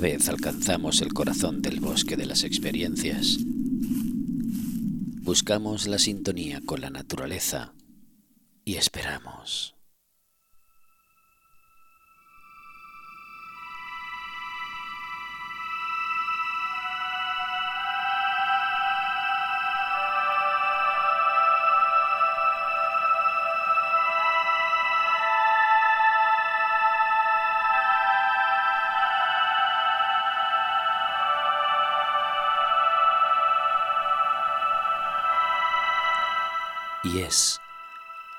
Vez alcanzamos el corazón del bosque de las experiencias, buscamos la sintonía con la naturaleza y esperamos.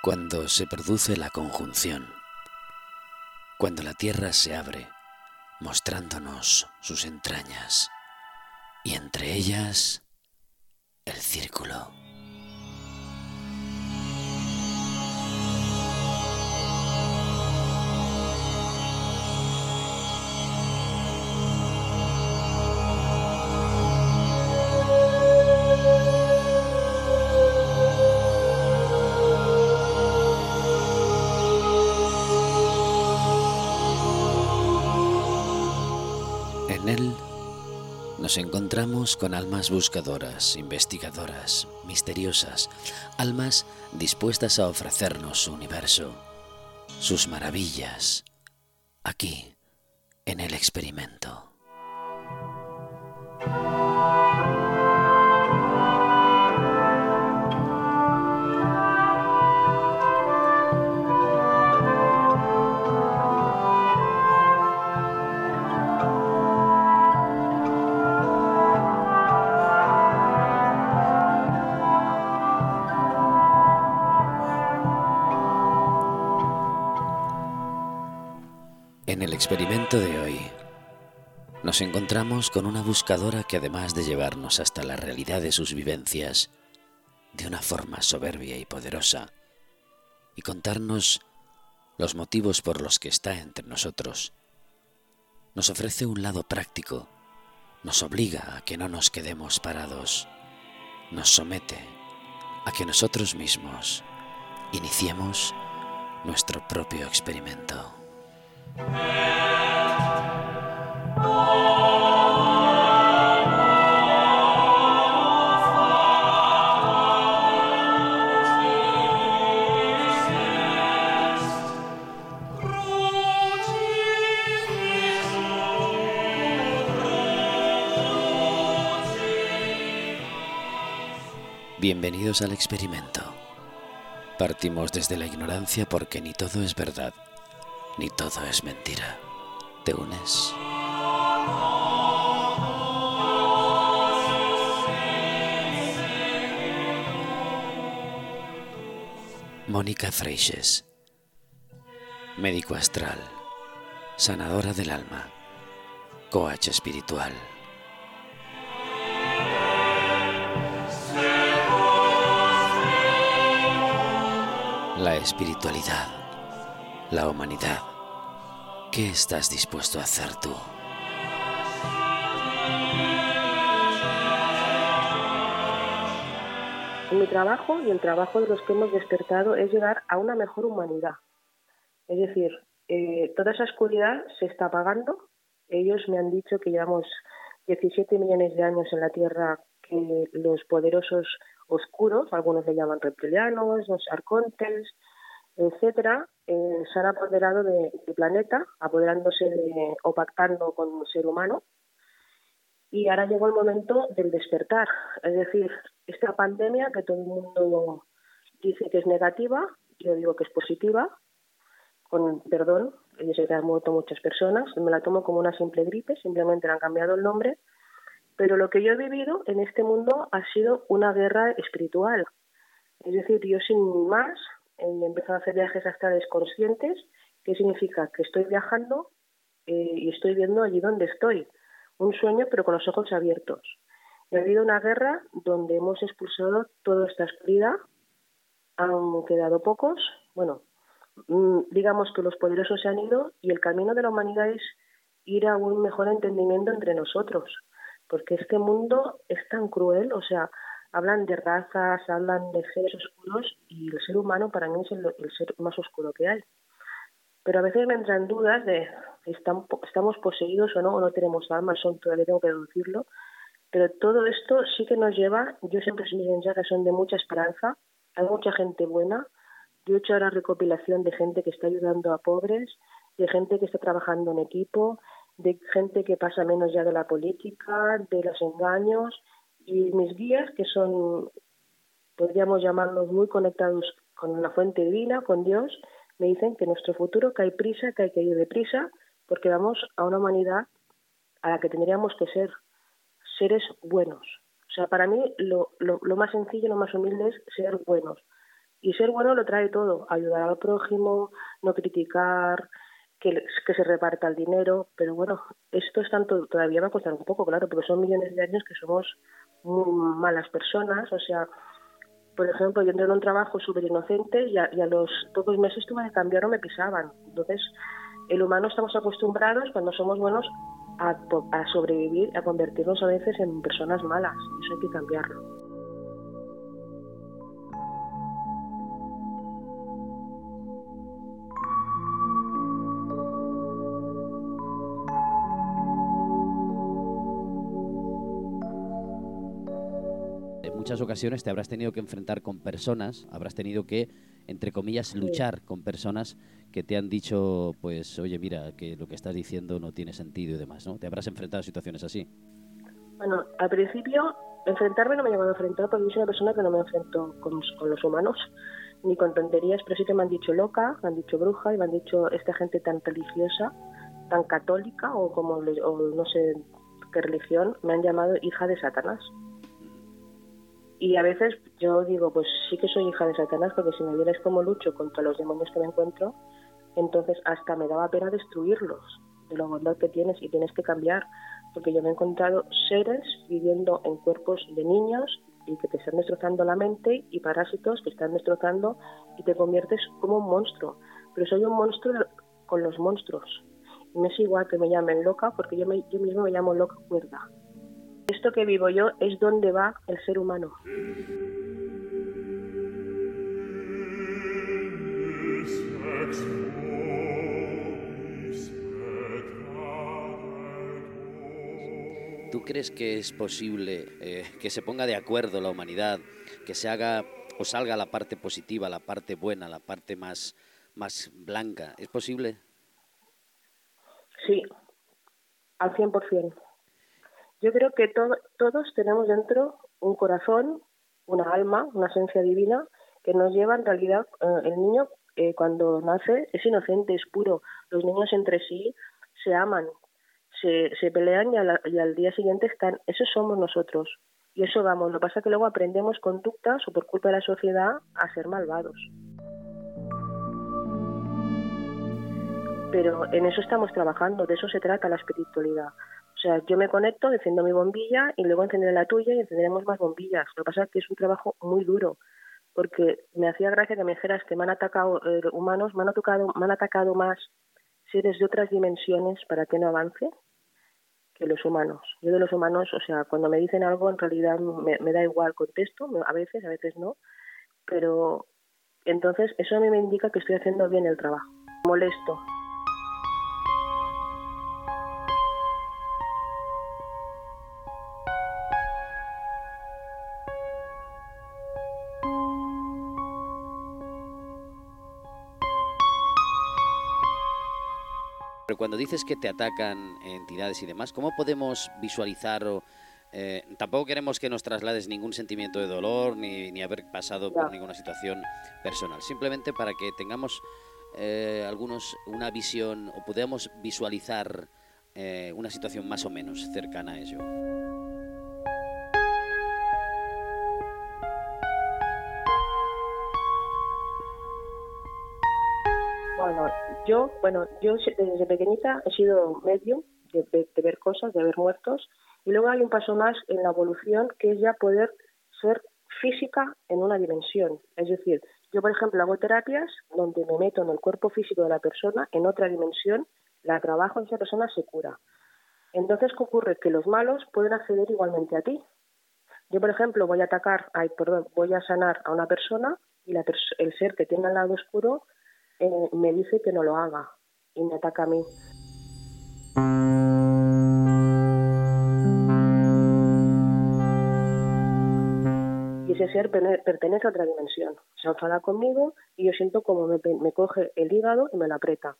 Cuando se produce la conjunción, cuando la tierra se abre, mostrándonos sus entrañas, y entre ellas el círculo. Nos encontramos con almas buscadoras, investigadoras, misteriosas, almas dispuestas a ofrecernos su universo, sus maravillas, aquí, en el experimento. De hoy nos encontramos con una buscadora que además de llevarnos hasta la realidad de sus vivencias de una forma soberbia y poderosa y contarnos los motivos por los que está entre nosotros, nos ofrece un lado práctico, nos obliga a que no nos quedemos parados, nos somete a que nosotros mismos iniciemos nuestro propio experimento. Bienvenidos al experimento. Partimos desde la ignorancia porque ni todo es verdad ni todo es mentira. ¿Te unes? Mónica Freixes, médico astral, sanadora del alma, coach espiritual. La espiritualidad, la humanidad ¿Qué estás dispuesto a hacer tú? Mi trabajo y el trabajo de los que hemos despertado es llegar a una mejor humanidad. Es decir, eh, toda esa oscuridad se está apagando. Ellos me han dicho que llevamos 17 millones de años en la Tierra que los poderosos oscuros, algunos le llaman reptilianos, los arcontes, etcétera, eh, se han apoderado del planeta, apoderándose de, o pactando con el ser humano. Y ahora llegó el momento del despertar. Es decir, esta pandemia que todo el mundo dice que es negativa, yo digo que es positiva, con perdón, yo sé que han muerto muchas personas, me la tomo como una simple gripe, simplemente le han cambiado el nombre, pero lo que yo he vivido en este mundo ha sido una guerra espiritual. Es decir, yo sin más he empezado a hacer viajes astrales conscientes, que significa que estoy viajando eh, y estoy viendo allí donde estoy. Un sueño, pero con los ojos abiertos. ha habido una guerra donde hemos expulsado toda esta oscuridad. Han quedado pocos. Bueno, mm, digamos que los poderosos se han ido y el camino de la humanidad es ir a un mejor entendimiento entre nosotros. Porque este mundo es tan cruel, o sea, hablan de razas, hablan de seres oscuros y el ser humano para mí es el, ser más oscuro que hay. pero a veces me entran dudas de estamos poseídos o no, o no tenemos alma, son todavía tengo que deducirlo, pero todo esto sí que nos lleva, yo siempre mis mensajes son de mucha esperanza, hay mucha gente buena, yo he hecho ahora recopilación de gente que está ayudando a pobres, de gente que está trabajando en equipo, de gente que pasa menos ya de la política, de los engaños, y mis guías, que son, podríamos llamarlos muy conectados con la fuente divina, con Dios, me dicen que nuestro futuro, que hay prisa, que hay que ir deprisa, porque vamos a una humanidad a la que tendríamos que ser seres buenos. O sea, para mí lo, lo, lo más sencillo, lo más humilde es ser buenos. Y ser bueno lo trae todo, ayudar al prójimo, no criticar, que, que se reparta el dinero, pero bueno, esto es tanto, todavía va a costar un poco, claro, porque son millones de años que somos muy malas personas, o sea, por ejemplo, yo entré en un trabajo súper inocente y, a, los pocos meses tuve que cambiar o me pisaban. Entonces, el humano estamos acostumbrados, cuando somos buenos, a, a sobrevivir, a convertirnos a veces en personas malas. Eso hay que cambiarlo. Muchas ocasiones te habrás tenido que enfrentar con personas, habrás tenido que, entre comillas, luchar con personas que te han dicho, pues, oye, mira, que lo que estás diciendo no tiene sentido y demás, ¿no? ¿Te habrás enfrentado a situaciones así? Bueno, al principio, enfrentarme no me he llegado a enfrentar porque yo soy una persona que no me enfrento con, los humanos ni con tonterías, pero sí que me han dicho loca, me han dicho bruja y me han dicho esta gente tan religiosa, tan católica o como o no sé qué religión, me han llamado hija de Satanás. Y a veces yo digo, pues sí que soy hija de Satanás, porque si me vieras como lucho contra los demonios que me encuentro, entonces hasta me daba pena destruirlos, de lo bondad que tienes y tienes que cambiar, porque yo me he encontrado seres viviendo en cuerpos de niños y que te están destrozando la mente y parásitos que están destrozando y te conviertes como un monstruo. Pero soy un monstruo con los monstruos. Y me es igual que me llamen loca porque yo, me, yo mismo me llamo loca cuerda. Esto que vivo yo es donde va el ser humano. ¿Tú crees que es posible eh, que se ponga de acuerdo la humanidad, que se haga o salga la parte positiva, la parte buena, la parte más, más blanca? ¿Es posible? Sí, al 100%. Yo creo que todos tenemos dentro un corazón, una alma, una esencia divina que nos lleva en realidad, eh, el niño eh, cuando nace es inocente, es puro. Los niños entre sí se aman, se, se pelean y, y al día siguiente están. Eso somos nosotros. Y eso vamos. Lo que pasa es que luego aprendemos conductas o por culpa de la sociedad a ser malvados. Pero en eso estamos trabajando, de eso se trata la espiritualidad. O sea, yo me conecto, enciendo mi bombilla y luego encenderé la tuya y encenderemos más bombillas. Lo que pasa es que es un trabajo muy duro, porque me hacía gracia que me dijeras que me han atacado eh, humanos, me han, atacado, me han atacado más seres de otras dimensiones para que no avance que los humanos. Yo de los humanos, o sea, cuando me dicen algo, en realidad me, da igual contesto, a veces, a veces no, pero entonces eso a mí me indica que estoy haciendo bien el trabajo. Molesto, cuando dices que te atacan entidades y demás, ¿cómo podemos visualizar o, eh, tampoco queremos que nos traslades ningún sentimiento de dolor ni, ni haber pasado por ninguna situación personal, simplemente para que tengamos eh, algunos una visión o podamos visualizar eh, una situación más o menos cercana a ello. Yo, bueno, yo desde pequeñita he sido medio de, ver cosas, de ver muertos, y luego hay un paso más en la evolución que es ya poder ser física en una dimensión. Es decir, yo, por ejemplo, hago terapias donde me meto en el cuerpo físico de la persona, en otra dimensión, la trabajo y esa persona se cura. Entonces, ¿qué ocurre? Que los malos pueden acceder igualmente a ti. Yo, por ejemplo, voy a atacar, ay, perdón, voy a sanar a una persona y la el ser que tiene al lado oscuro eh, me dice que no lo haga y me ataca a mí. Y ese ser pertenece a otra dimensión. Se enfada conmigo y yo siento como me, me coge el hígado y me lo aprieta.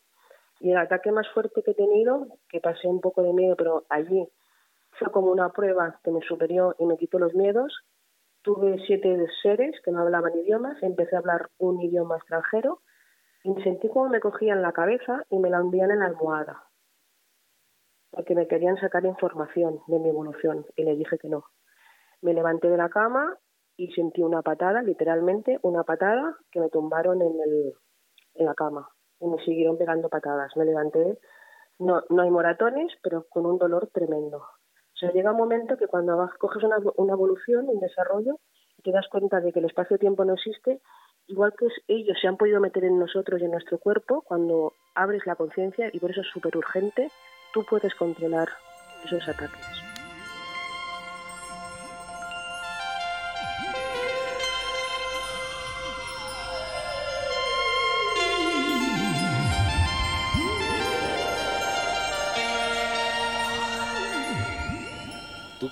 Y el ataque más fuerte que he tenido, que pasé un poco de miedo, pero allí fue como una prueba que me superó y me quitó los miedos. Tuve siete seres que no hablaban idiomas, empecé a hablar un idioma extranjero sentí como me cogían la cabeza y me la hundían en la almohada, porque me querían sacar información de mi evolución y le dije que no. Me levanté de la cama y sentí una patada, literalmente una patada, que me tumbaron en, el, en la cama y me siguieron pegando patadas. Me levanté, no, no hay moratones, pero con un dolor tremendo sea, llega un momento que cuando coges una, una evolución, un desarrollo, te das cuenta de que el espacio-tiempo no existe, igual que ellos se han podido meter en nosotros y en nuestro cuerpo, cuando abres la conciencia, y por eso es súper urgente, tú puedes controlar esos ataques.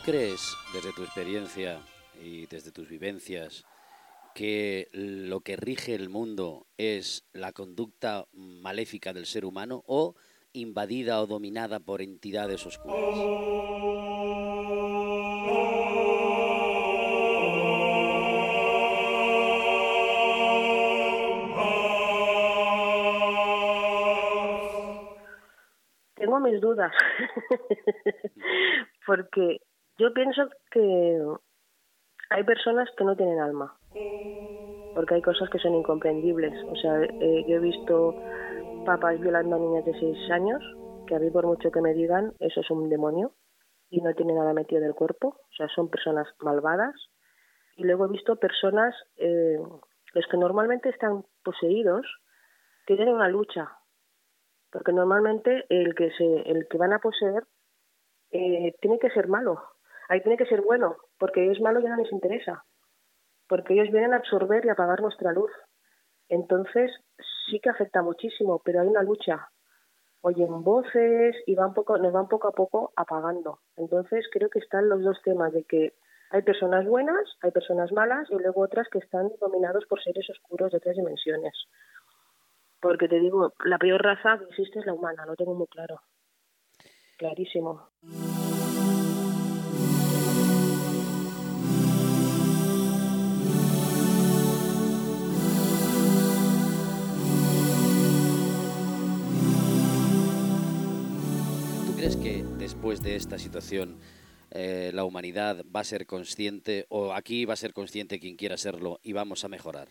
crees, desde tu experiencia y desde tus vivencias, que lo que rige el mundo es la conducta maléfica del ser humano o invadida o dominada por entidades oscuras? Tengo mis dudas, porque yo pienso que hay personas que no tienen alma, porque hay cosas que son incomprendibles. O sea, eh, yo he visto papás violando a niñas de 6 años, que a mí por mucho que me digan, eso es un demonio y no tiene nada metido del cuerpo, o sea, son personas malvadas. Y luego he visto personas, eh, los que normalmente están poseídos, tienen una lucha, porque normalmente el que se, el que van a poseer eh, tiene que ser malo, ahí tiene que ser bueno, porque es malo ya no les interesa, porque ellos vienen a absorber y apagar nuestra luz. Entonces sí que afecta muchísimo, pero hay una lucha. Oyen voces y van poco, nos van poco a poco apagando. Entonces creo que están los dos temas de que hay personas buenas, hay personas malas y luego otras que están dominados por seres oscuros de tres dimensiones. Porque te digo, la peor raza que existe es la humana, lo tengo muy claro. Clarísimo. Después de esta situación eh, la humanidad va a ser consciente o aquí va a ser consciente quien quiera serlo y vamos a mejorar?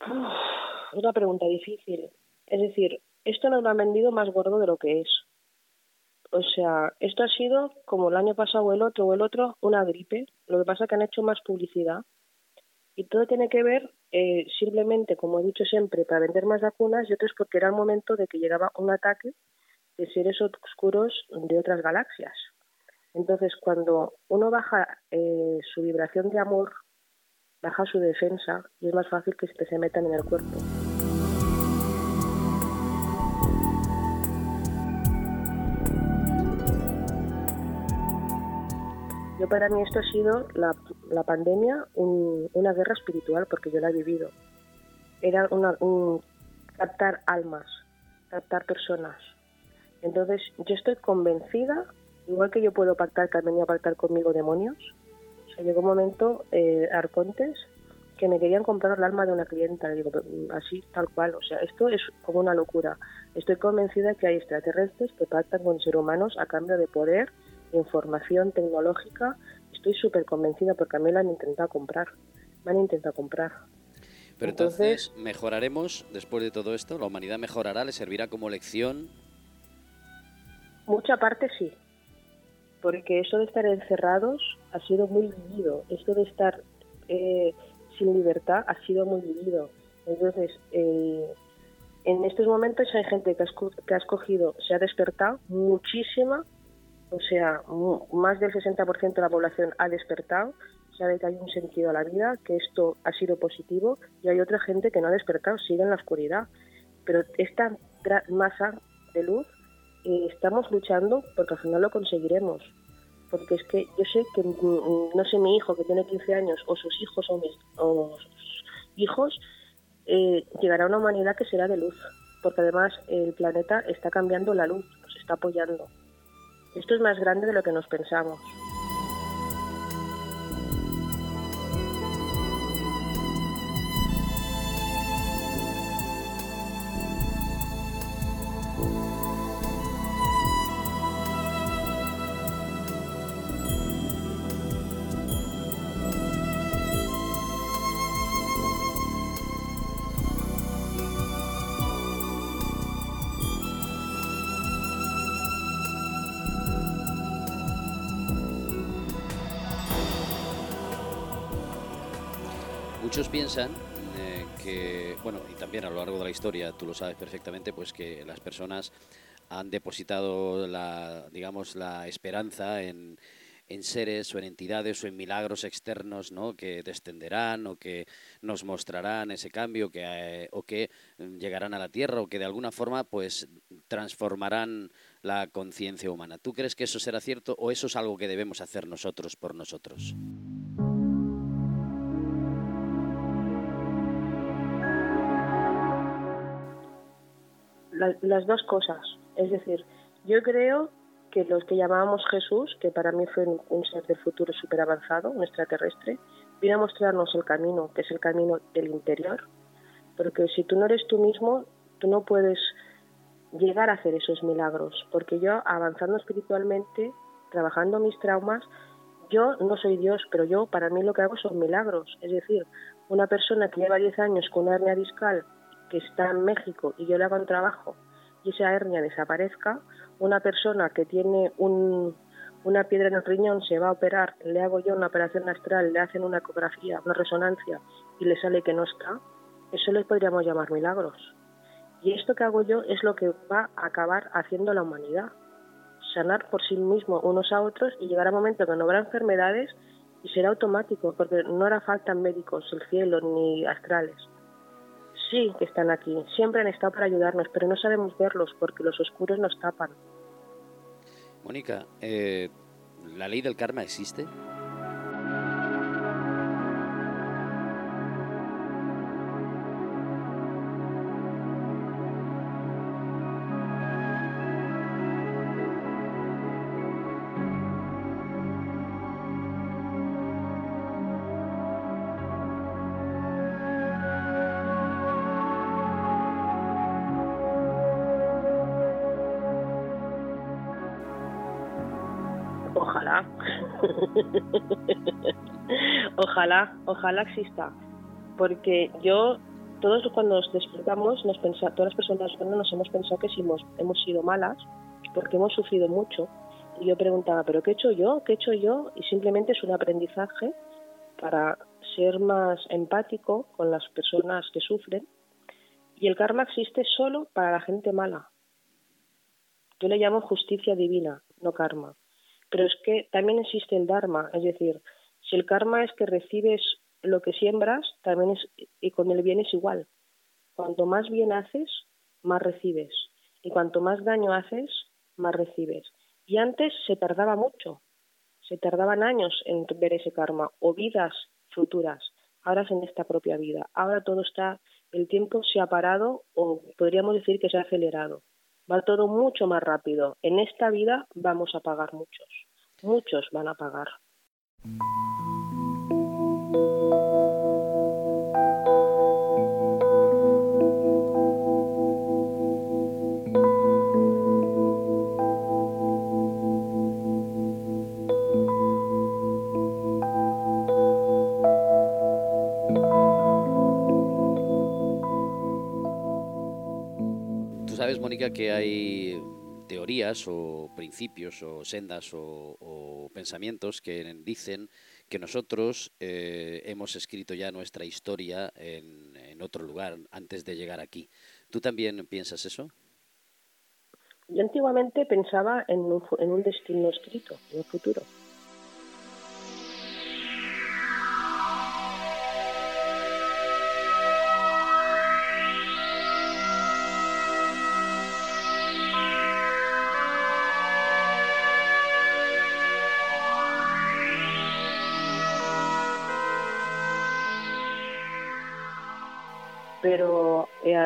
Es una pregunta difícil. Es decir, esto nos lo han vendido más gordo de lo que es. O sea, esto ha sido como el año pasado o el otro o el otro, una gripe. Lo que pasa es que han hecho más publicidad. Y todo tiene que ver eh, simplemente, como he dicho siempre, para vender más vacunas y otro es porque era el momento de que llegaba un ataque de seres oscuros de otras galaxias. Entonces, cuando uno baja eh, su vibración de amor, baja su defensa y es más fácil que se metan en el cuerpo. Yo para mí esto ha sido la, pandemia, una guerra espiritual, porque yo la he vivido. Era una, un captar almas, captar personas, entonces, yo estoy convencida, igual que yo puedo pactar que han venido a pactar conmigo demonios, o sea, llegó un momento, eh, Arcontes, que me querían comprar el alma de una clienta, digo, mm, así, tal cual, o sea, esto es como una locura. Estoy convencida que hay extraterrestres que pactan con seres humanos a cambio de poder, información tecnológica. Estoy súper convencida porque a mí la han intentado comprar, me han intentado comprar. Pero entonces, mejoraremos después de todo esto, la humanidad mejorará, le servirá como lección Mucha parte sí, porque eso de estar encerrados ha sido muy vivido, esto de estar eh, sin libertad ha sido muy vivido. Entonces, eh, en estos momentos hay gente que, ha escogido, se ha despertado, muchísima, o sea, más del 60% de la población ha despertado, sabe que hay un sentido a la vida, que esto ha sido positivo, y hay otra gente que no ha despertado, sigue en la oscuridad pero esta masa de luz estamos luchando porque al final lo conseguiremos. Porque es que yo sé que, mm, no sé, mi hijo que tiene 15 años o sus hijos o mis o sus hijos, eh, llegará a una humanidad que será de luz. Porque además el planeta está cambiando la luz, nos está apoyando. Esto es más grande de lo que nos pensamos. Piensan eh, que, bueno, y también a lo largo de la historia, tú lo sabes perfectamente, pues que las personas han depositado la, digamos, la esperanza en, seres o en entidades o en milagros externos ¿no? que descenderán o que nos mostrarán ese cambio que, eh, o que llegarán a la Tierra o que de alguna forma pues transformarán la conciencia humana. ¿Tú crees que eso será cierto o eso es algo que debemos hacer nosotros por nosotros? Las dos cosas. Es decir, yo creo que los que llamábamos Jesús, que para mí fue un, ser del futuro súper avanzado, extraterrestre, vino a mostrarnos el camino, que es el camino del interior. Porque si tú no eres tú mismo, tú no puedes llegar a hacer esos milagros. Porque yo, avanzando espiritualmente, trabajando mis traumas, yo no soy Dios, pero yo para mí lo que hago son milagros. Es decir, una persona que lleva 10 años con una hernia discal que está en México y yo le hago un trabajo y esa hernia desaparezca, una persona que tiene una piedra en el riñón se va a operar, le hago yo una operación astral, le hacen una ecografía, una resonancia y le sale que no está, eso le podríamos llamar milagros. Y esto que hago yo es lo que va a acabar haciendo la humanidad. Sanar por sí mismo unos a otros y llegar a un momento que no habrá enfermedades y será automático, porque no hará falta médicos, el cielo ni astrales sí que están aquí, siempre han estado para ayudarnos, pero no sabemos verlos porque los oscuros nos tapan. Mónica, eh, ¿la ley del karma existe? ojalá, ojalá exista. Porque yo, todos cuando nos despertamos, nos pensa, todas las personas nos hemos pensado que si hemos, hemos sido malas, porque hemos sufrido mucho. Y yo preguntaba, ¿pero qué he hecho yo? ¿Qué he hecho yo? Y simplemente es un aprendizaje para ser más empático con las personas que sufren. Y el karma existe solo para la gente mala. Yo le llamo justicia divina, no karma. Pero es que también existe el Dharma, es decir, si el karma es que recibes lo que siembras, también es, y con el bien es igual. Cuanto más bien haces, más recibes. Y cuanto más daño haces, más recibes. Y antes se tardaba mucho, se tardaban años en ver ese karma o vidas futuras. Ahora es en esta propia vida. Ahora todo está, el tiempo se ha parado o podríamos decir que se ha acelerado va todo mucho más rápido. En esta vida vamos a pagar muchos, muchos van a pagar. Mónica, que hay teorías o principios o sendas o, pensamientos que dicen que nosotros eh, hemos escrito ya nuestra historia en, otro lugar antes de llegar aquí. ¿Tú también piensas eso? Yo antiguamente pensaba en un, en un destino escrito, en un futuro.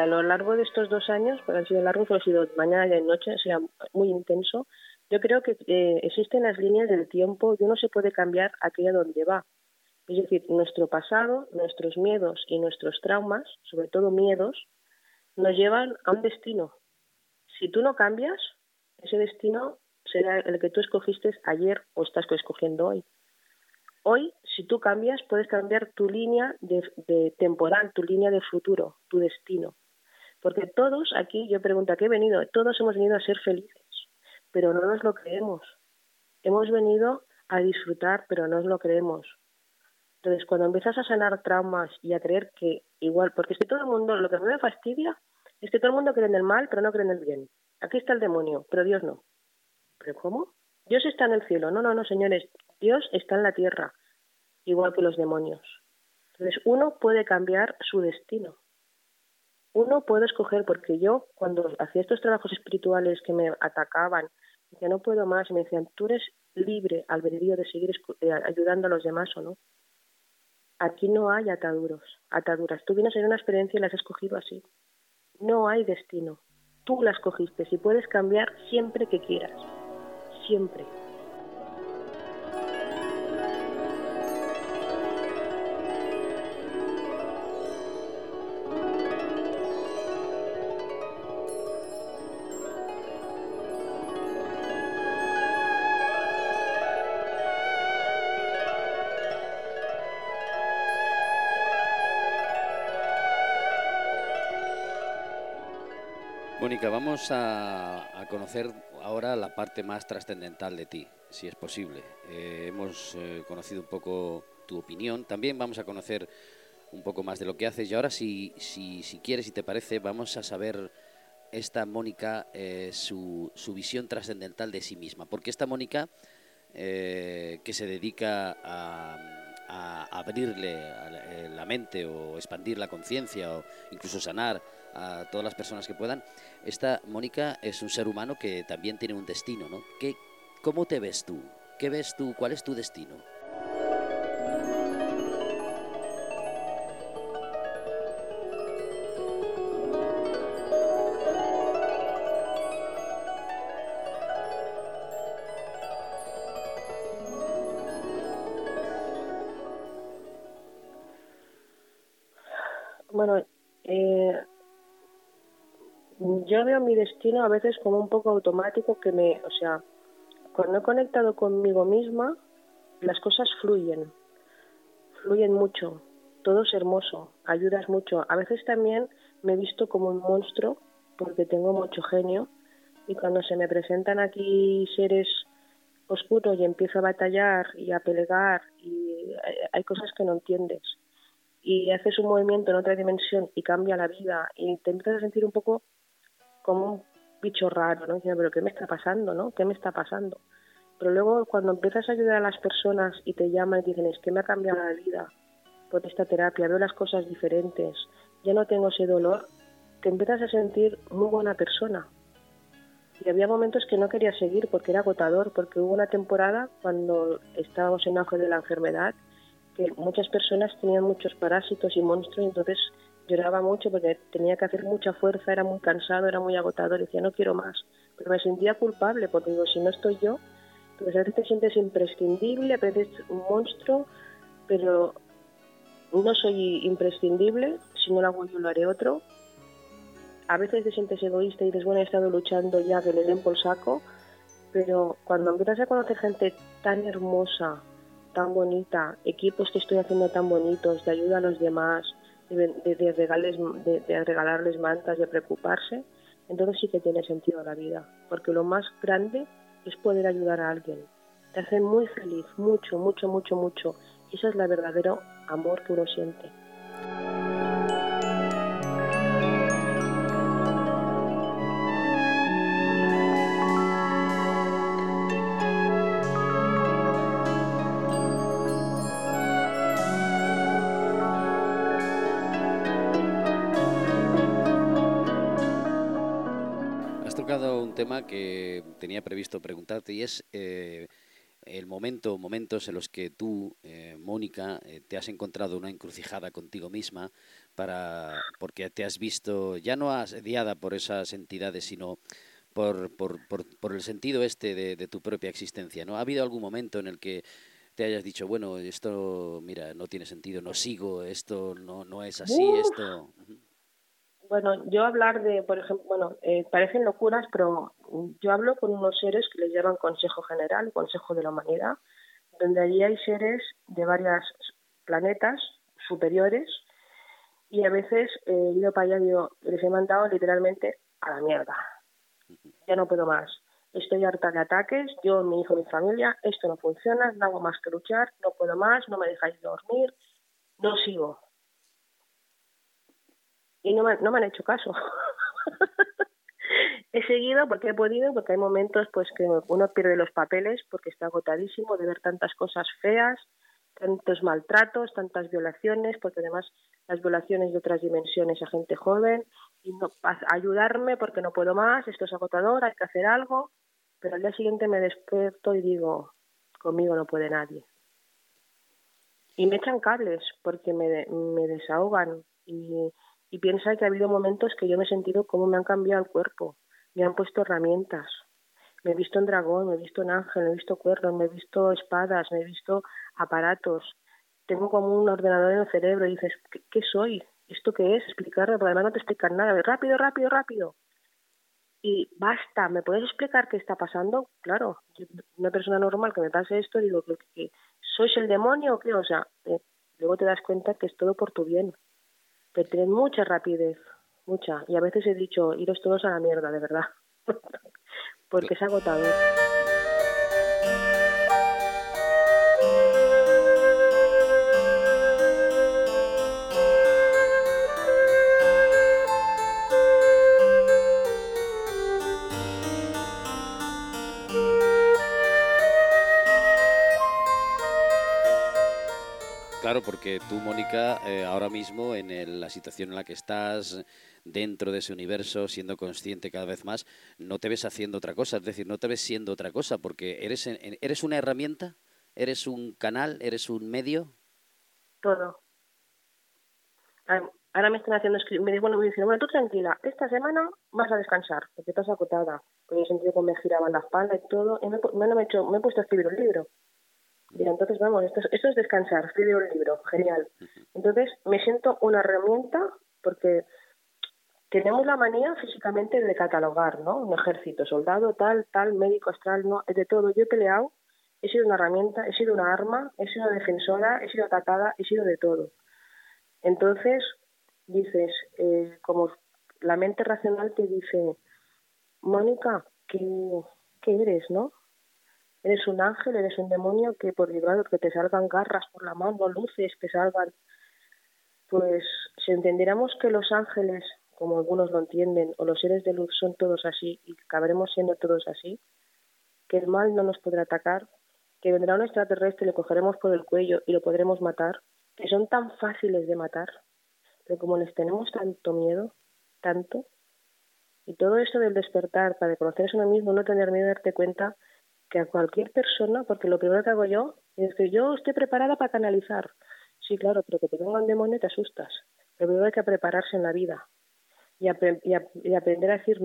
A lo largo de estos dos años, porque han sido largos, han sido mañana y noche, sea muy intenso, yo creo que eh, existen las líneas del tiempo y uno se puede cambiar aquella donde va. Es decir, nuestro pasado, nuestros miedos y nuestros traumas, sobre todo miedos, nos llevan a un destino. Si tú no cambias, ese destino será el que tú escogiste ayer o estás escogiendo hoy. Hoy, si tú cambias, puedes cambiar tu línea de, temporal, tu línea de futuro, tu destino. Porque todos aquí, yo pregunto, ¿a qué he venido? Todos hemos venido a ser felices, pero no nos lo creemos. Hemos venido a disfrutar, pero no nos lo creemos. Entonces, cuando empiezas a sanar traumas y a creer que igual, porque es que todo el mundo, lo que me fastidia es que todo el mundo cree en el mal, pero no cree en el bien. Aquí está el demonio, pero Dios no. ¿Pero cómo? Dios está en el cielo. No, no, no, señores. Dios está en la tierra, igual que los demonios. Entonces, uno puede cambiar su destino. Uno puede escoger, porque yo, cuando hacía estos trabajos espirituales que me atacaban, que no puedo más, me decían, tú eres libre, albedrío, de seguir eh, ayudando a los demás o no. Aquí no hay ataduros, ataduras. Tú vienes en una experiencia y las has escogido así. No hay destino. Tú la escogiste y puedes cambiar siempre que quieras. Siempre. Vamos a, conocer ahora la parte más trascendental de ti, si es posible. Eh, hemos eh, conocido un poco tu opinión, también vamos a conocer un poco más de lo que haces. Y ahora si, si, si quieres y te parece vamos a saber esta Mónica eh, su, su, visión trascendental de sí misma, porque esta Mónica que se dedica a, a abrirle la mente o expandir la conciencia o incluso sanar a todas las personas que puedan. Esta Mónica es un ser humano que también tiene un destino, ¿no? ¿Qué, ¿Cómo te ves tú? ¿Qué ves tú? ¿Cuál es tu destino? Yo veo mi destino a veces como un poco automático que me, o sea, cuando he conectado conmigo misma, las cosas fluyen, fluyen mucho, todo es hermoso, ayudas mucho. A veces también me he visto como un monstruo porque tengo mucho genio y cuando se me presentan aquí seres oscuros y empiezo a batallar y a pelear y hay cosas que no entiendes y haces un movimiento en otra dimensión y cambia la vida y te empiezas a sentir un poco como un bicho raro, ¿no? Diciendo, pero ¿qué me está pasando, no? ¿Qué me está pasando? Pero luego cuando empiezas a ayudar a las personas y te llaman y dicen, es que me ha cambiado la vida por esta terapia, veo las cosas diferentes, ya no tengo ese dolor, te empiezas a sentir muy buena persona. Y había momentos que no quería seguir porque era agotador, porque hubo una temporada cuando estábamos en auge de la enfermedad que muchas personas tenían muchos parásitos y monstruos y entonces lloraba mucho porque tenía que hacer mucha fuerza, era muy cansado, era muy agotador, decía no quiero más, pero me sentía culpable porque digo, si no estoy yo, pues a veces te sientes imprescindible, a veces un monstruo, pero no soy imprescindible, si no lo hago yo lo haré otro. A veces te sientes egoísta y dices, bueno, he estado luchando ya que le den por saco, pero cuando empiezas a conocer gente tan hermosa, tan bonita, equipos que estoy haciendo tan bonitos, de ayuda a los demás, de, regalarles, de, regalarles mantas, de preocuparse, entonces sí que tiene sentido la vida, porque lo más grande es poder ayudar a alguien. Te hace muy feliz, mucho, mucho, mucho, mucho. Y ese es el verdadero amor que uno siente. Tema que tenía previsto preguntarte y es, eh, el momento, momentos en los que tú, eh, Mónica, eh, te has encontrado una encrucijada contigo misma para, porque te has visto ya no asediada por esas entidades, sino por, por, por, el sentido este de, tu propia existencia, ¿no? ¿Ha habido algún momento en el que te hayas dicho, bueno, esto, mira, no tiene sentido, no sigo, esto no, no es así, esto... Bueno, yo hablar de, por ejemplo, bueno, eh, parecen locuras, pero yo hablo con unos seres que les llaman Consejo General, Consejo de la Humanidad, donde allí hay seres de varios planetas superiores y a veces eh, yo para allá digo, les he mandado literalmente a la mierda. Ya no puedo más. Estoy harta de ataques, yo, mi hijo, mi familia, esto no funciona, no hago más que luchar, no puedo más, no me dejáis dormir, no sigo y no me, no me han hecho caso. he seguido porque he podido, porque hay momentos pues que uno pierde los papeles porque está agotadísimo de ver tantas cosas feas, tantos maltratos, tantas violaciones, porque además las violaciones de otras dimensiones a gente joven, y no ayudarme porque no puedo más, esto es agotador, hay que hacer algo, pero al día siguiente me despierto y digo, conmigo no puede nadie. Y me echan cables porque me, me desahogan y y piensa que ha habido momentos que yo me he sentido como me han cambiado el cuerpo, me han puesto herramientas. Me he visto en dragón, me he visto en ángel, me he visto cuernos, me he visto espadas, me he visto aparatos. Tengo como un ordenador en el cerebro y dices, ¿qué, soy? ¿Esto qué es? Explicarlo, porque además no te explican nada. Rápido, rápido, rápido. Y basta, ¿me puedes explicar qué está pasando? Claro, una persona normal que me pase esto, digo, ¿que, sois el demonio o qué? O sea, eh, luego te das cuenta que es todo por tu bien pero tienen mucha rapidez, mucha. Y a veces he dicho, iros todos a la mierda, de verdad. Porque es agotador. Claro, porque tú, Mónica, eh, ahora mismo en la situación en la que estás, dentro de ese universo, siendo consciente cada vez más, no te ves haciendo otra cosa, es decir, no te ves siendo otra cosa, porque eres, eres una herramienta, eres un canal, eres un medio. Todo. Ahora me están haciendo me bueno, me dicen, bueno, tú tranquila, esta semana vas a descansar, porque estás acotada, porque he sentido que me giraban la espalda y todo, y me he puesto a escribir un libro. Y entonces, vamos, esto es, es descansar, escribir un libro, genial. Entonces, me siento una herramienta porque tenemos la manía físicamente de catalogar, ¿no? Un ejército, soldado, tal, tal, médico, astral, no, es de todo. Yo he peleado, he sido una herramienta, he sido una arma, he sido defensora, he sido atacada, he sido de todo. Entonces, dices, eh, como la mente racional te dice, Mónica, ¿qué, ¿qué eres, no? Eres un ángel, eres un demonio que por igual que te salgan garras por la mano, luces que salgan. Pues si entendiéramos que los ángeles, como algunos lo entienden, o los seres de luz son todos así y acabaremos siendo todos así, que el mal no nos podrá atacar, que vendrá un extraterrestre le cogeremos por el cuello y lo podremos matar, que son tan fáciles de matar, pero como les tenemos tanto miedo, tanto, y todo eso del despertar para conocerse uno mismo, no tener miedo de darte cuenta que a cualquier persona, porque lo primero que hago yo es que yo estoy preparada para canalizar. Sí, claro, pero que te pongan un demonio te asustas. Pero primero hay que prepararse en la vida y, y, aprender a decir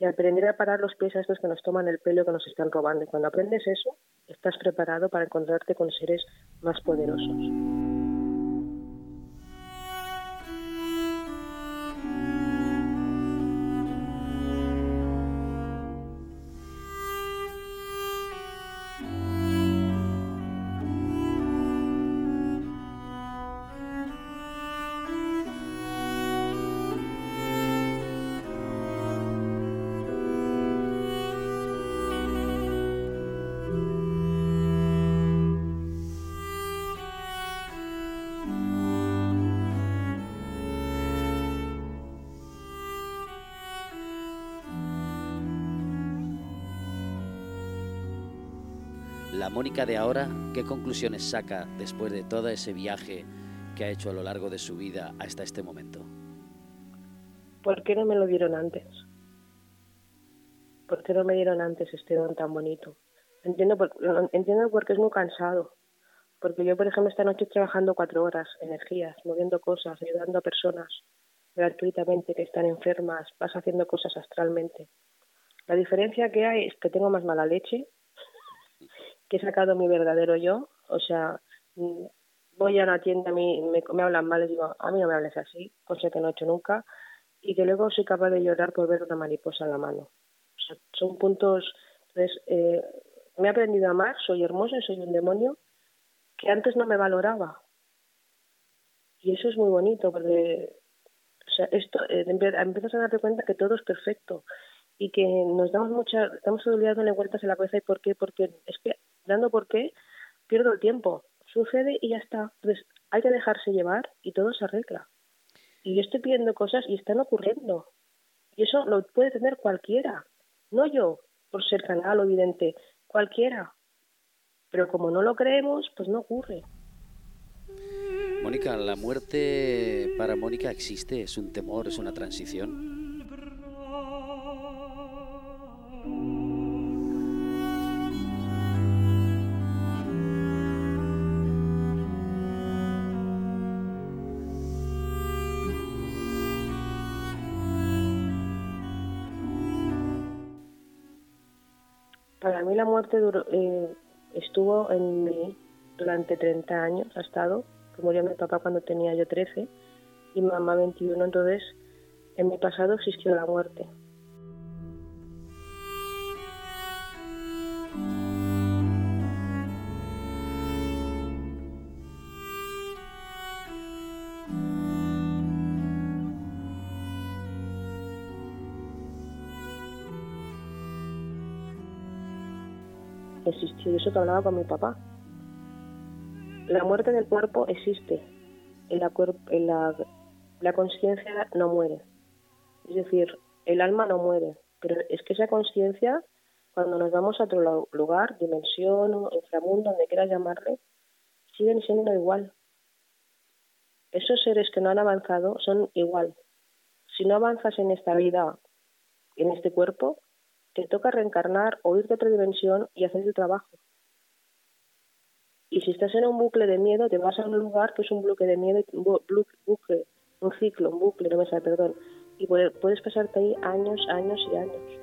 y aprender a parar los pies a estos que nos toman el pelo que nos están robando. Y cuando aprendes eso, estás preparado para encontrarte con seres más poderosos. La Mónica de ahora, ¿qué conclusiones saca después de todo ese viaje que ha hecho a lo largo de su vida hasta este momento? ¿Por qué no me lo dieron antes? ¿Por qué no me dieron antes este don tan bonito? Entiendo, por, entiendo porque es muy cansado. Porque yo, por ejemplo, esta noche trabajando cuatro horas, energías, moviendo cosas, ayudando a personas gratuitamente que están enfermas, vas haciendo cosas astralmente. La diferencia que hay es que tengo más mala leche, que he sacado mi verdadero yo, o sea, voy a una tienda, a mí me, hablan mal, les digo, a mí no me hables así, cosa que no he hecho nunca, y que luego soy capaz de llorar por ver una mariposa en la mano. Son puntos, entonces, eh, me he aprendido a amar, soy hermosa y soy un demonio que antes no me valoraba. Y eso es muy bonito, porque o sea, esto, eh, empiezas a darte cuenta que todo es perfecto y que nos damos mucha, estamos dándole vueltas en la cabeza y por qué, porque es que por qué pierdo el tiempo, sucede y ya está. Entonces hay que dejarse llevar y todo se arregla. Y yo estoy pidiendo cosas y están ocurriendo. Y eso lo puede tener cualquiera, no yo, por ser canal o vidente, cualquiera. Pero como no lo creemos, pues no ocurre. Mónica, ¿la muerte para Mónica existe? ¿Es un temor? ¿Es una transición? La muerte eh, estuvo en mí durante 30 años, ha estado, que murió mi papá cuando tenía yo 13 y mamá 21, entonces en mi pasado existió la muerte. Eso que hablaba con mi papá. La muerte del cuerpo existe, en la, en la, la conciencia no muere. Es decir, el alma no muere, pero es que esa conciencia, cuando nos vamos a otro lugar, dimensión, inframundo, donde quieras llamarle, siguen siendo igual. Esos seres que no han avanzado son igual. Si no avanzas en esta vida, en este cuerpo, te toca reencarnar o ir de otra dimensión y hacer el trabajo. Y si estás en un bucle de miedo, te vas a un lugar que es un bucle de miedo, un bucle, un ciclo, un bucle, no me sale, perdón. Y puedes pasarte ahí años, años y años.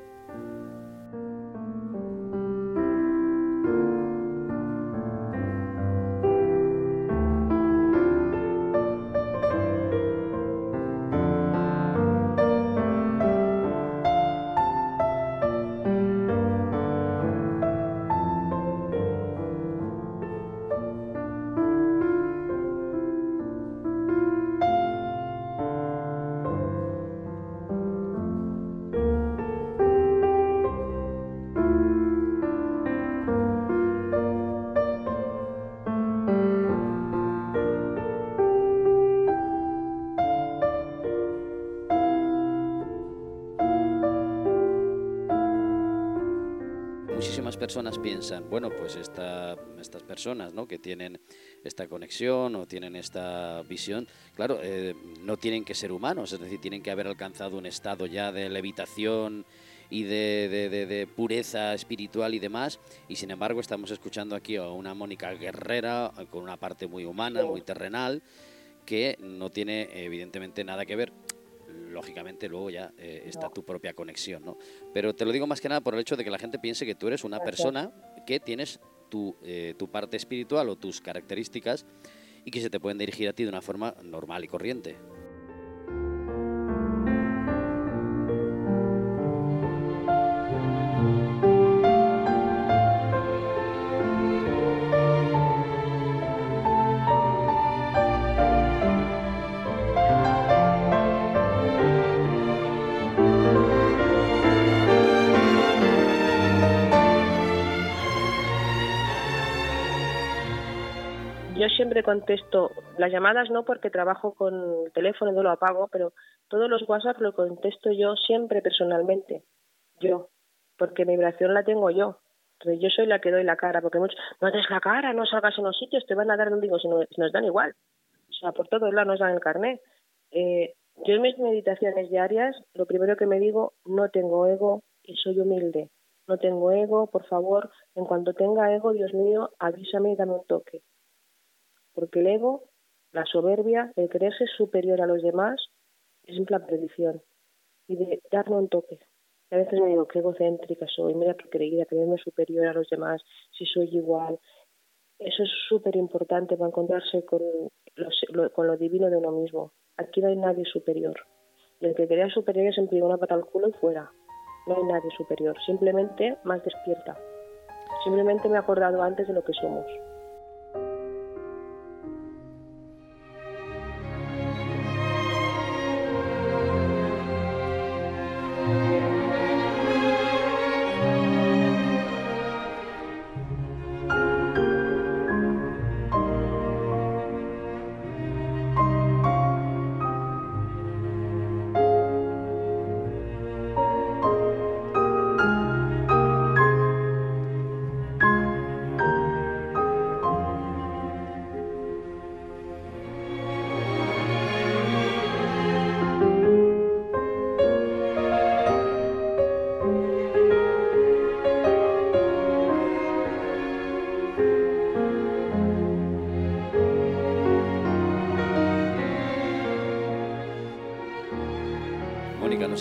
Piensan, bueno, pues esta, estas personas ¿no? que tienen esta conexión o tienen esta visión, claro, eh, no tienen que ser humanos, es decir, tienen que haber alcanzado un estado ya de levitación y de, de, pureza espiritual y demás, y sin embargo estamos escuchando aquí a una Mónica guerrera con una parte muy humana, muy terrenal, que no tiene evidentemente nada que ver lógicamente luego ya eh, está tu propia conexión, ¿no? Pero te lo digo más que nada por el hecho de que la gente piense que tú eres una persona que tienes tu, eh, tu parte espiritual o tus características y que se te pueden dirigir a ti de una forma normal y corriente. Siempre contesto las llamadas no porque trabajo con el teléfono no lo apago pero todos los WhatsApp lo contesto yo siempre personalmente yo porque mi vibración la tengo yo. Entonces yo soy la que doy la cara porque muchos no des la cara no salgas en los sitios te van a dar no digo si, nos dan igual. O sea por todos lados nos dan el carnet. Eh, yo en mis meditaciones diarias lo primero que me digo no tengo ego y soy humilde. No tengo ego, por favor, en cuanto tenga ego, Dios mío, avísame y dame un toque. Porque el ego, la soberbia, el creerse superior a los demás, es la perdición. Y de darme un toque. a veces me digo, qué egocéntrica soy, mira qué creída, creerme superior a los demás, si soy igual. Eso es súper importante para encontrarse con, lo divino de uno mismo. Aquí no hay nadie superior. Y el que crea superior siempre una pata al culo y fuera. No hay nadie superior, simplemente más despierta. Simplemente me he acordado antes de lo que somos.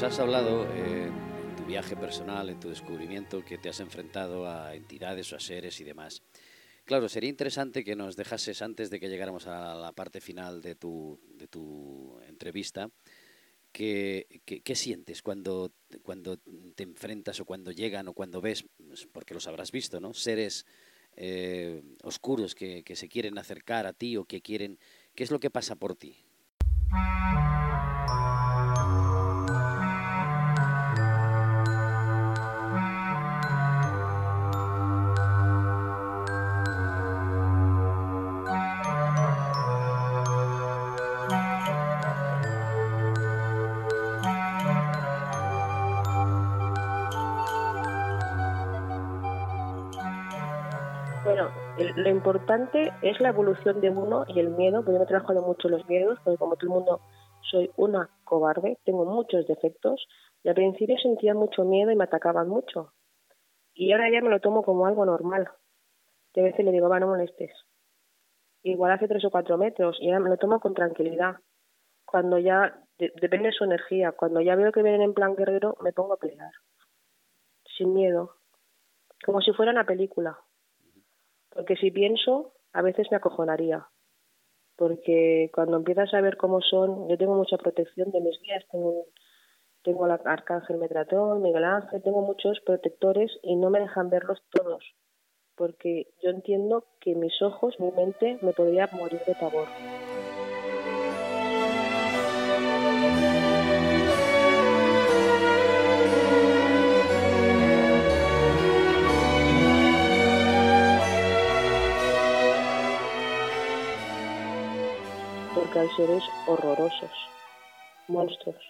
Has hablado eh, en tu viaje personal, en tu descubrimiento, que te has enfrentado a entidades o a seres y demás. Claro, sería interesante que nos dejases, antes de que llegáramos a la parte final de tu, de tu entrevista, ¿qué, sientes cuando, cuando te enfrentas o cuando llegan o cuando ves, pues, porque los habrás visto, ¿no? Seres eh, oscuros que, que se quieren acercar a ti o que quieren... ¿Qué es lo que pasa por ti? Lo importante es la evolución de uno y el miedo, porque yo me he trabajado mucho los miedos, porque como todo el mundo soy una cobarde, tengo muchos defectos, y al principio sentía mucho miedo y me atacaban mucho. Y ahora ya me lo tomo como algo normal. De veces le digo, va, no molestes. Igual hace tres o cuatro metros, y ahora me lo tomo con tranquilidad. Cuando ya, depende de su energía, cuando ya veo que vienen en plan guerrero, me pongo a pelear. Sin miedo. Como si fuera una película porque si pienso, a veces me acojonaría. Porque cuando empiezas a ver cómo son, yo tengo mucha protección de mis guías, tengo, tengo al Arcángel Metratón, Miguel Ángel, tengo muchos protectores y no me dejan verlos todos. Porque yo entiendo que mis ojos, mi mente, me podría morir de pavor. Hay seres horrorosos, monstruos.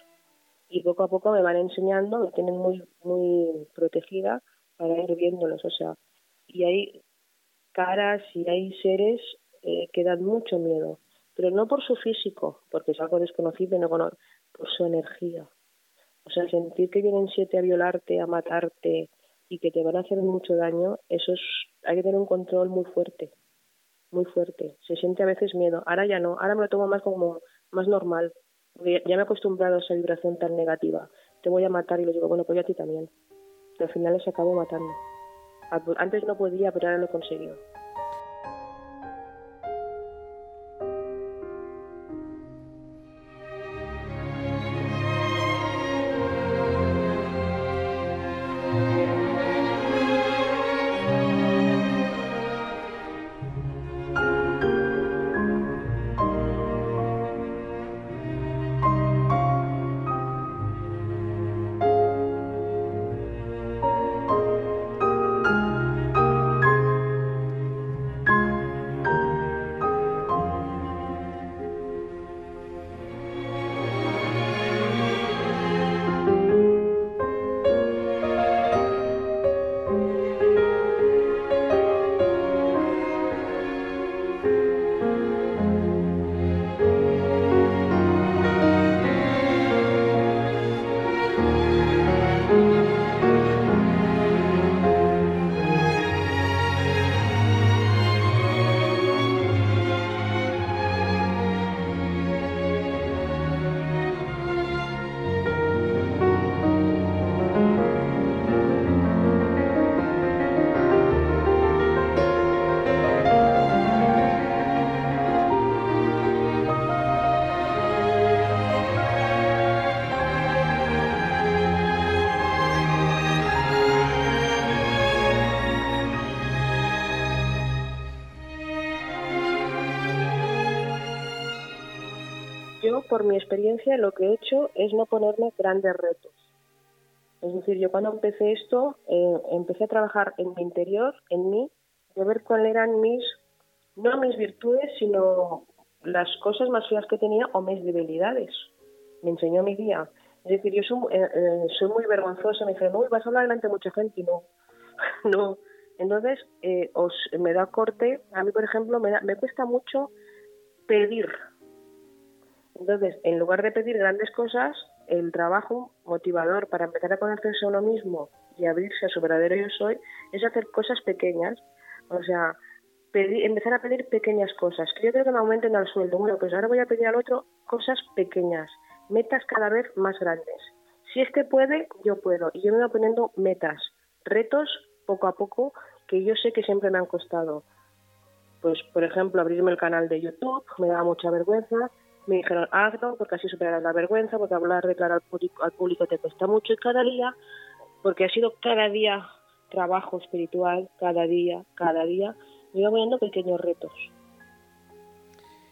Y poco a poco me van enseñando, me tienen muy, muy protegida para ir viéndolos. O sea, y hay caras y hay seres eh, que dan mucho miedo, pero no por su físico, porque es algo desconocido, no por su energía. O sea, sentir que vienen siete a violarte, a matarte y que te van a hacer mucho daño, eso es, hay que tener un control muy fuerte muy fuerte. Se siente a veces miedo. Ahora ya no. Ahora me lo tomo más como más normal. Ya me he acostumbrado a esa vibración tan negativa. Te voy a matar y le digo, bueno, pues yo a ti también. Pero al final les acabo matando. Antes no podía, pero ahora lo he conseguido. Por mi experiencia, lo que he hecho es no ponerme grandes retos. Es decir, yo cuando empecé esto, eh, empecé a trabajar en mi interior, en mí, de ver cuáles eran mis, no mis virtudes, sino las cosas más feas que tenía o mis debilidades. Me enseñó mi guía. Es decir, yo soy, eh, eh, soy muy vergonzosa. Me dijeron, uy, vas a hablar delante de mucha gente. Y no, no. Entonces, os, me da corte. A mí, por ejemplo, me, me cuesta mucho pedir. Entonces, en lugar de pedir grandes cosas, el trabajo motivador para empezar a conocerse a uno mismo y abrirse a su verdadero yo soy es hacer cosas pequeñas. O sea, empezar a pedir pequeñas cosas, que yo creo que me aumenten el sueldo. Bueno, pues ahora voy a pedir al otro cosas pequeñas, metas cada vez más grandes. Si este puede, yo puedo. Y yo me voy poniendo metas, retos poco a poco que yo sé que siempre me han costado. Pues, por ejemplo, abrirme el canal de YouTube, me da mucha vergüenza, me dijeron hazlo porque así superarás la vergüenza, porque hablar de cara al público, al público te cuesta mucho y cada día, porque ha sido cada día trabajo espiritual, cada día, cada día, me iba poniendo pequeños retos.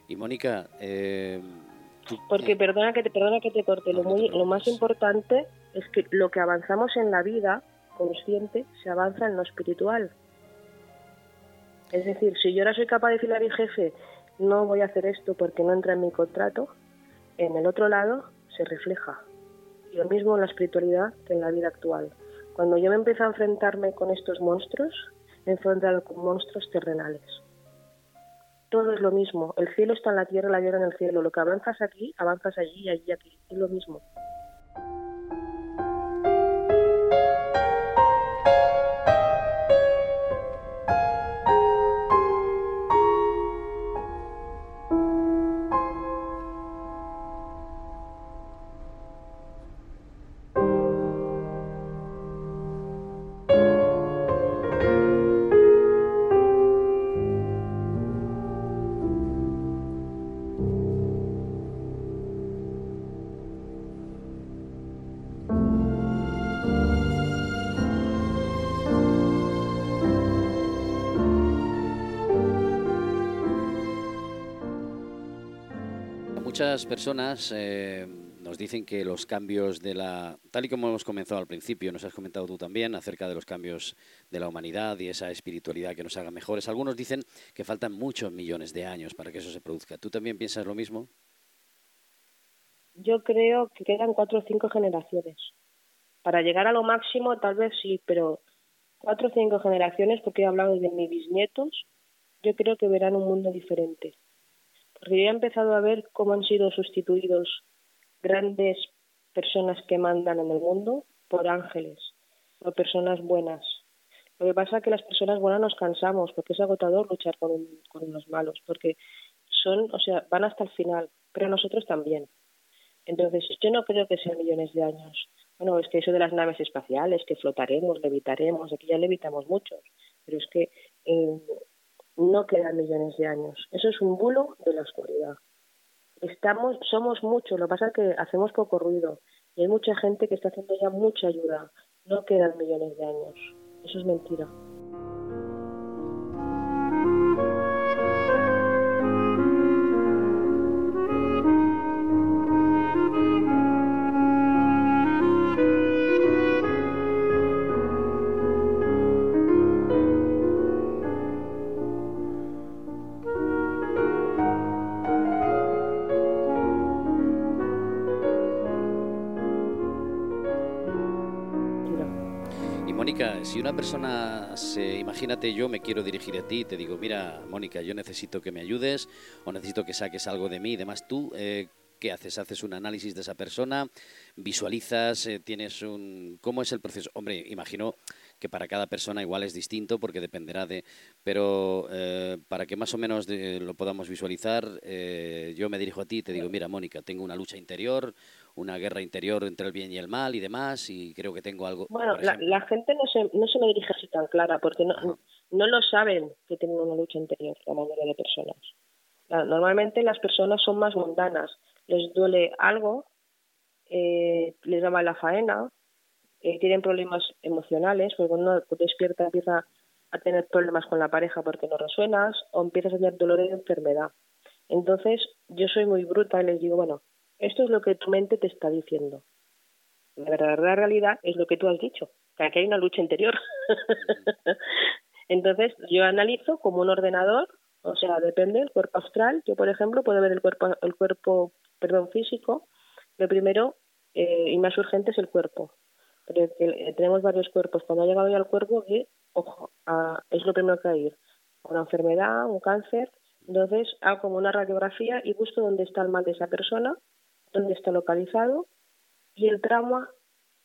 Y Mónica, eh, porque perdona que te perdona que te corte, lo, muy, lo más importante es que lo que avanzamos en la vida consciente se avanza en lo espiritual. Es decir, si yo ahora soy capaz de decirle a mi jefe no voy a hacer esto porque no entra en mi contrato, en el otro lado se refleja. lo mismo en la espiritualidad que en la vida actual. Cuando yo me empiezo a enfrentarme con estos monstruos, me he enfrentado con monstruos terrenales. Todo es lo mismo. El cielo está en la tierra, la tierra en el cielo. Lo que avanzas aquí, avanzas allí, allí, aquí. Es lo mismo. Muchas personas eh, nos dicen que los cambios de la, tal y como hemos comenzado al principio, nos has comentado tú también acerca de los cambios de la humanidad y esa espiritualidad que nos haga mejores. Algunos dicen que faltan muchos millones de años para que eso se produzca. ¿Tú también piensas lo mismo? Yo creo que quedan cuatro o cinco generaciones. Para llegar a lo máximo, tal vez sí, pero cuatro o cinco generaciones, porque he hablado de mis bisnietos, yo creo que verán un mundo diferente porque yo he empezado a ver cómo han sido sustituidos grandes personas que mandan en el mundo por ángeles, por personas buenas. Lo que pasa es que las personas buenas nos cansamos porque es agotador luchar con, con los malos, porque son, o sea, van hasta el final, pero nosotros también. Entonces, yo no creo que sean millones de años. Bueno, es que eso de las naves espaciales, que flotaremos, levitaremos, aquí ya levitamos muchos, pero es que eh, no quedan millones de años. Eso es un bulo de la oscuridad. Estamos, somos muchos, lo que pasa es que hacemos poco ruido y hay mucha gente que está haciendo ya mucha ayuda. No quedan millones de años. Eso es mentira. Si una persona se, imagínate yo me quiero dirigir a ti, te digo, mira, Mónica, yo necesito que me ayudes o necesito que saques algo de mí y demás, tú, eh, ¿qué haces? ¿Haces un análisis de esa persona? ¿Visualizas? Eh, ¿Tienes un... ¿Cómo es el proceso? Hombre, imagino que para cada persona igual es distinto porque dependerá de... Pero eh, para que más o menos lo podamos visualizar, yo me dirijo a ti y te digo, mira, Mónica, tengo una lucha interior una guerra interior entre el bien y el mal y demás, y creo que tengo algo. Bueno, la, gente no se, no se me dirige así tan clara, porque no, no lo saben que tienen una lucha interior, la mayoría de personas. Normalmente las personas son más mundanas, les duele algo, eh, les llama la faena, eh, tienen problemas emocionales, porque cuando uno despierta empieza a tener problemas con la pareja porque no resuenas, o empiezas a tener dolor de enfermedad. Entonces, yo soy muy bruta y les digo, bueno, Esto es lo que tu mente te está diciendo. La verdadera realidad es lo que tú has dicho, que aquí hay una lucha interior. Entonces, yo analizo como un ordenador, o sea, depende del cuerpo astral. Yo, por ejemplo, puedo ver el cuerpo, el cuerpo perdón, físico. Lo primero eh, y más urgente es el cuerpo. Pero eh, tenemos varios cuerpos. Cuando ha llegado ya al cuerpo, ojo, es lo primero que hay ir. Una enfermedad, un cáncer. Entonces, hago como una radiografía y busco dónde está el mal de esa persona, dónde está localizado y el trauma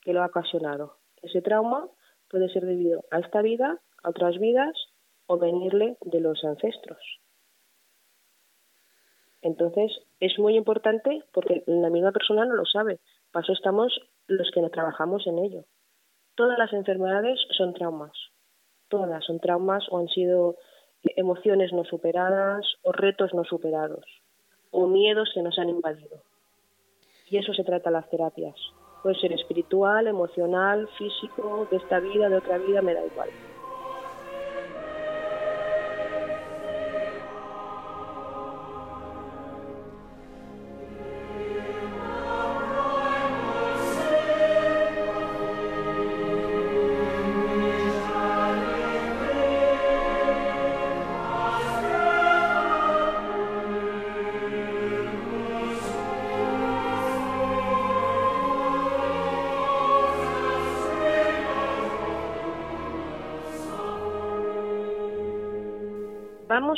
que lo ha ocasionado. Ese trauma puede ser debido a esta vida, a otras vidas o venirle de los ancestros. Entonces, es muy importante porque la misma persona no lo sabe. Para eso estamos los que trabajamos en ello. Todas las enfermedades son traumas. Todas son traumas o han sido emociones no superadas o retos no superados o miedos que nos han invadido. Y eso se trata las terapias. Puede ser espiritual, emocional, físico, de esta vida, de otra vida, me da igual.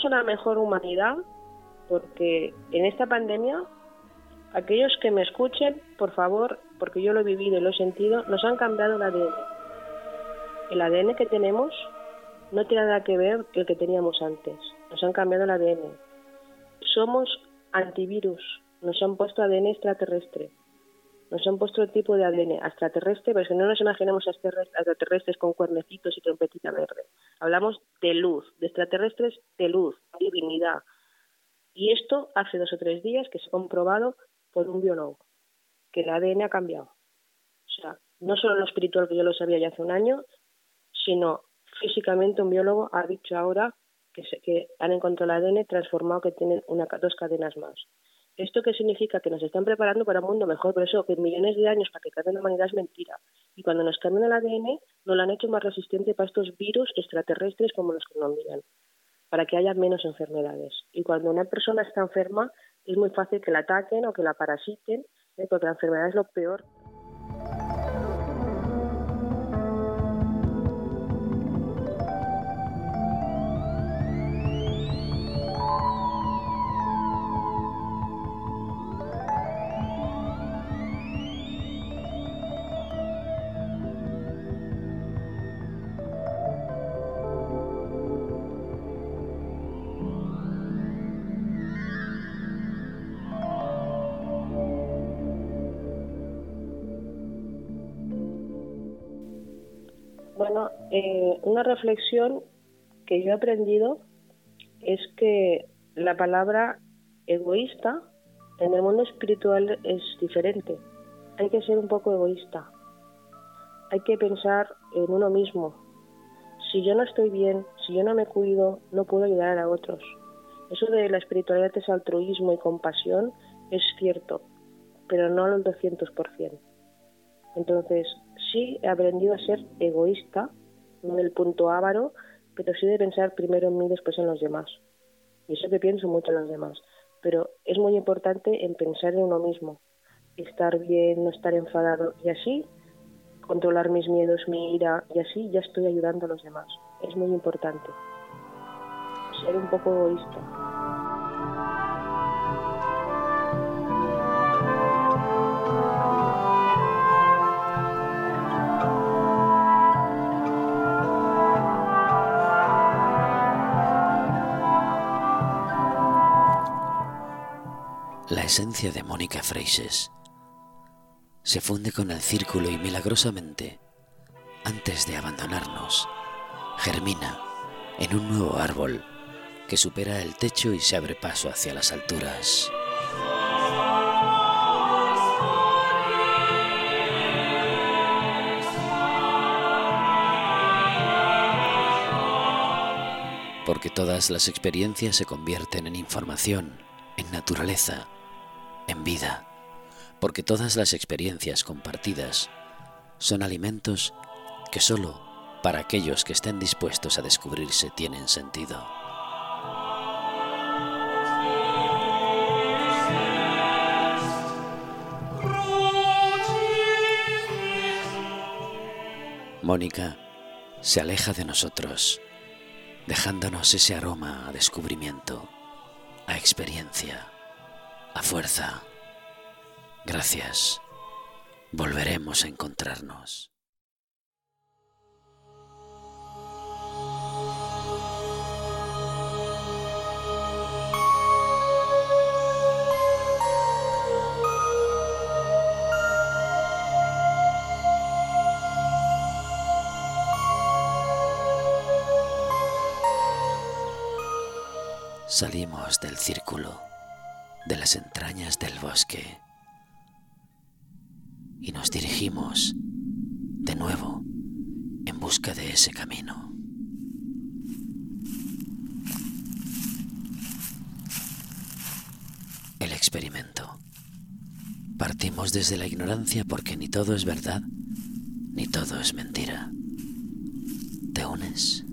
Una mejor humanidad porque en esta pandemia, aquellos que me escuchen, por favor, porque yo lo he vivido y lo he sentido, nos han cambiado el ADN. El ADN que tenemos no tiene nada que ver el que teníamos antes. Nos han cambiado el ADN. Somos antivirus. Nos han puesto ADN extraterrestre nos han puesto el tipo de ADN extraterrestre, pero que no nos imaginemos extraterrestres con cuernecitos y trompetita verde. Hablamos de luz, de extraterrestres de luz, divinidad. Y esto hace dos o tres días que se ha comprobado por un biólogo, que el ADN ha cambiado. O sea, no solo lo espiritual que yo lo sabía ya hace un año, sino físicamente un biólogo ha dicho ahora que, se, que han encontrado el ADN transformado que tiene una, dos cadenas más. ¿Esto qué significa? Que nos están preparando para un mundo mejor. Por eso, que millones de años para que cambie la humanidad es mentira. Y cuando nos cambian el ADN, nos lo han hecho más resistente para estos virus extraterrestres como los que nos miran, para que haya menos enfermedades. Y cuando una persona está enferma, es muy fácil que la ataquen o que la parasiten, ¿eh? porque la enfermedad es lo peor. Una reflexión que yo he aprendido es que la palabra egoísta en el mundo espiritual es diferente. Hay que ser un poco egoísta. Hay que pensar en uno mismo. Si yo no estoy bien, si yo no me cuido, no puedo ayudar a otros. Eso de la espiritualidad es altruismo y compasión es cierto, pero no al 200%. Entonces, sí he aprendido a ser egoísta, no del punto avaro, pero sí de pensar primero en mí, después en los demás. Y eso que pienso mucho en los demás. Pero es muy importante en pensar en uno mismo, estar bien, no estar enfadado y así controlar mis miedos, mi ira y así ya estoy ayudando a los demás. Es muy importante. Ser un poco egoísta. Esencia de Mónica Freises se funde con el círculo y milagrosamente, antes de abandonarnos, germina en un nuevo árbol que supera el techo y se abre paso hacia las alturas. Porque todas las experiencias se convierten en información, en naturaleza, en vida. porque todas las experiencias compartidas son alimentos que solo para aquellos que estén dispuestos a descubrirse tienen sentido. Mónica se aleja de nosotros, dejándonos ese aroma a descubrimiento, a experiencia, a fuerza. Gracias. Volveremos a encontrarnos. Salimos del círculo, de las entrañas del bosque, y nos dirigimos de nuevo en busca de ese camino. El experimento. Partimos desde la ignorancia porque ni todo es verdad, ni todo es mentira. ¿Te unes?